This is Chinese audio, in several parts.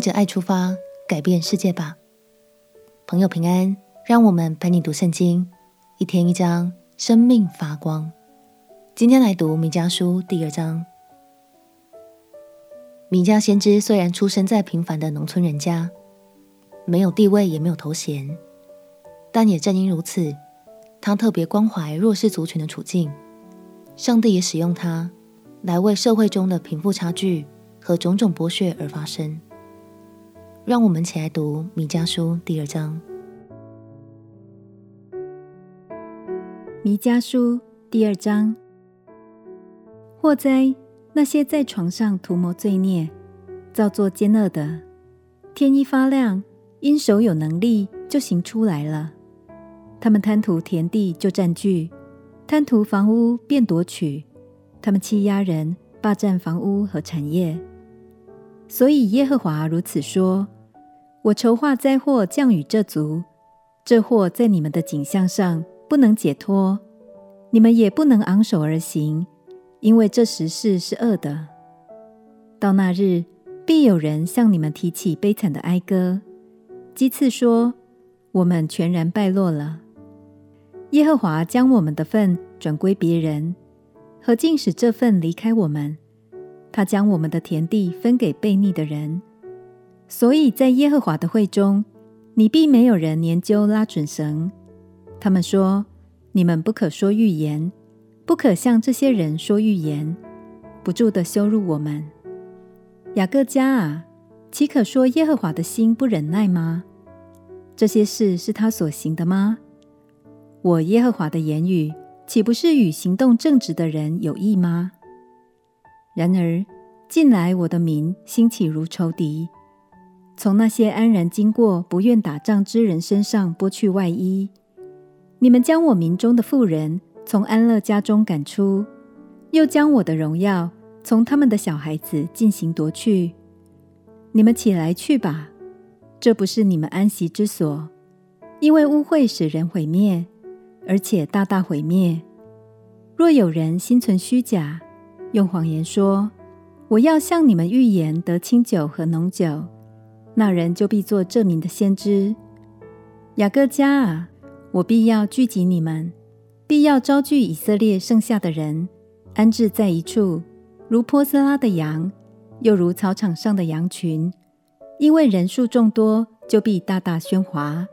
着爱出发，改变世界吧。朋友平安，让我们陪你读圣经，一天一章，生命发光。今天来读米迦书第二章。米迦先知虽然出生在平凡的农村人家，没有地位，也没有头衔，但也正因如此，他特别关怀弱势族群的处境。上帝也使用他，来为社会中的贫富差距和种种剥削而发声。让我们起来读弥迦书第二章。弥迦书第二章：祸灾，那些在床上涂抹罪孽、造作奸恶的，天一发亮，因手有能力就行出来了。他们贪图田地就占据。贪图房屋便夺取，他们欺压人，霸占房屋和产业。所以耶和华如此说：我筹划灾祸降雨这族，这祸在你们的景象上不能解脱，你们也不能昂首而行，因为这时事是恶的。到那日，必有人向你们提起悲惨的哀歌，讥刺说：我们全然败落了。耶和华将我们的份转归别人，何竟使这份离开我们？他将我们的田地分给悖逆的人。所以在耶和华的会中，你必没有人研究拉准绳。他们说：你们不可说预言，不可向这些人说预言，不住地羞辱我们。雅各家啊，岂可说耶和华的心不忍耐吗？这些事是他所行的吗？我耶和华的言语岂不是与行动正直的人有益吗？然而近来我的民兴起如仇敌，从那些安然经过、不愿打仗之人身上剥去外衣。你们将我民中的妇人从安乐家中赶出，又将我的荣耀从他们的小孩子进行夺去。你们起来去吧，这不是你们安息之所，因为污秽使人毁灭。而且大大毁灭。若有人心存虚假，用谎言说：“我要向你们预言得清酒和浓酒”，那人就必做这民的先知。雅各家啊，我必要聚集你们，必要招聚以色列剩下的人，安置在一处，如波斯拉的羊，又如草场上的羊群。因为人数众多，就必大大喧哗。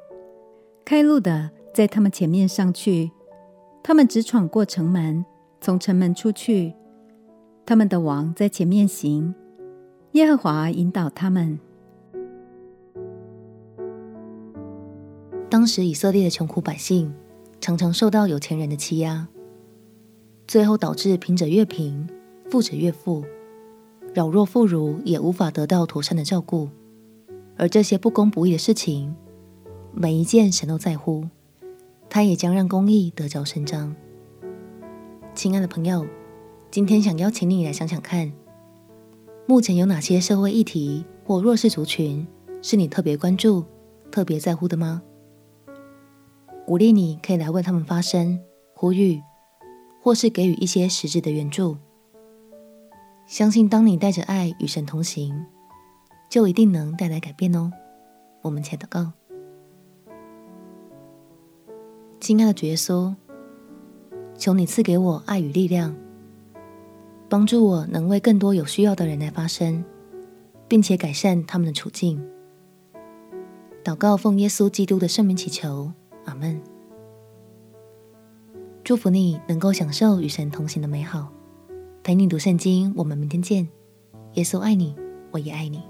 开路的。在他们前面上去，他们直闯过城门，从城门出去。他们的王在前面行，耶和华引导他们。当时以色列的穷苦百姓常常受到有钱人的欺压，最后导致贫者越贫，富者越富，老弱妇孺也无法得到妥善的照顾。而这些不公不义的事情，每一件神都在乎。他也将让公义得着伸张。亲爱的朋友，今天想邀请你来想想看，目前有哪些社会议题或弱势族群是你特别关注、特别在乎的吗？鼓励你可以来为他们发声、呼吁，或是给予一些实质的援助。相信当你带着爱与神同行，就一定能带来改变哦。我们且祷告。亲爱的主耶稣，求你赐给我爱与力量，帮助我能为更多有需要的人来发声，并且改善他们的处境。祷告奉耶稣基督的圣名祈求，阿门。祝福你能够享受与神同行的美好。陪你读圣经，我们明天见。耶稣爱你，我也爱你。